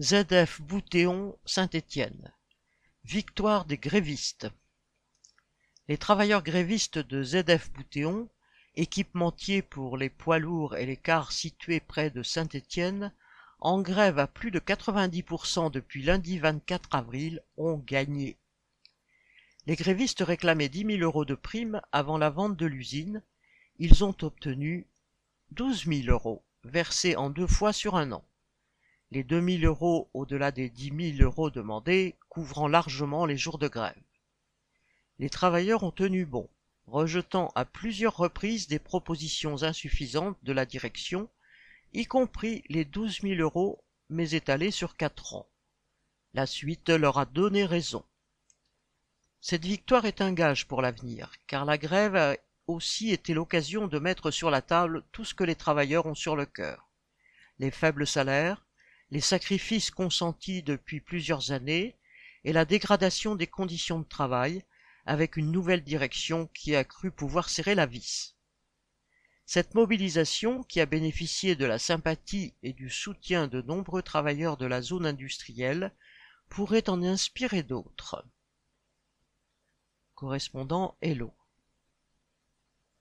ZF Boutéon Saint-Étienne. Victoire des grévistes. Les travailleurs grévistes de ZF Boutéon, équipementiers pour les poids lourds et les cars situés près de Saint-Étienne, en grève à plus de 90% depuis lundi 24 avril, ont gagné. Les grévistes réclamaient 10 000 euros de prime avant la vente de l'usine. Ils ont obtenu 12 000 euros, versés en deux fois sur un an. Les 2 000 euros au-delà des 10 000 euros demandés, couvrant largement les jours de grève. Les travailleurs ont tenu bon, rejetant à plusieurs reprises des propositions insuffisantes de la direction, y compris les 12 000 euros, mais étalés sur quatre ans. La suite leur a donné raison. Cette victoire est un gage pour l'avenir, car la grève a aussi été l'occasion de mettre sur la table tout ce que les travailleurs ont sur le cœur. Les faibles salaires, les sacrifices consentis depuis plusieurs années et la dégradation des conditions de travail, avec une nouvelle direction qui a cru pouvoir serrer la vis. Cette mobilisation, qui a bénéficié de la sympathie et du soutien de nombreux travailleurs de la zone industrielle, pourrait en inspirer d'autres correspondant Hello.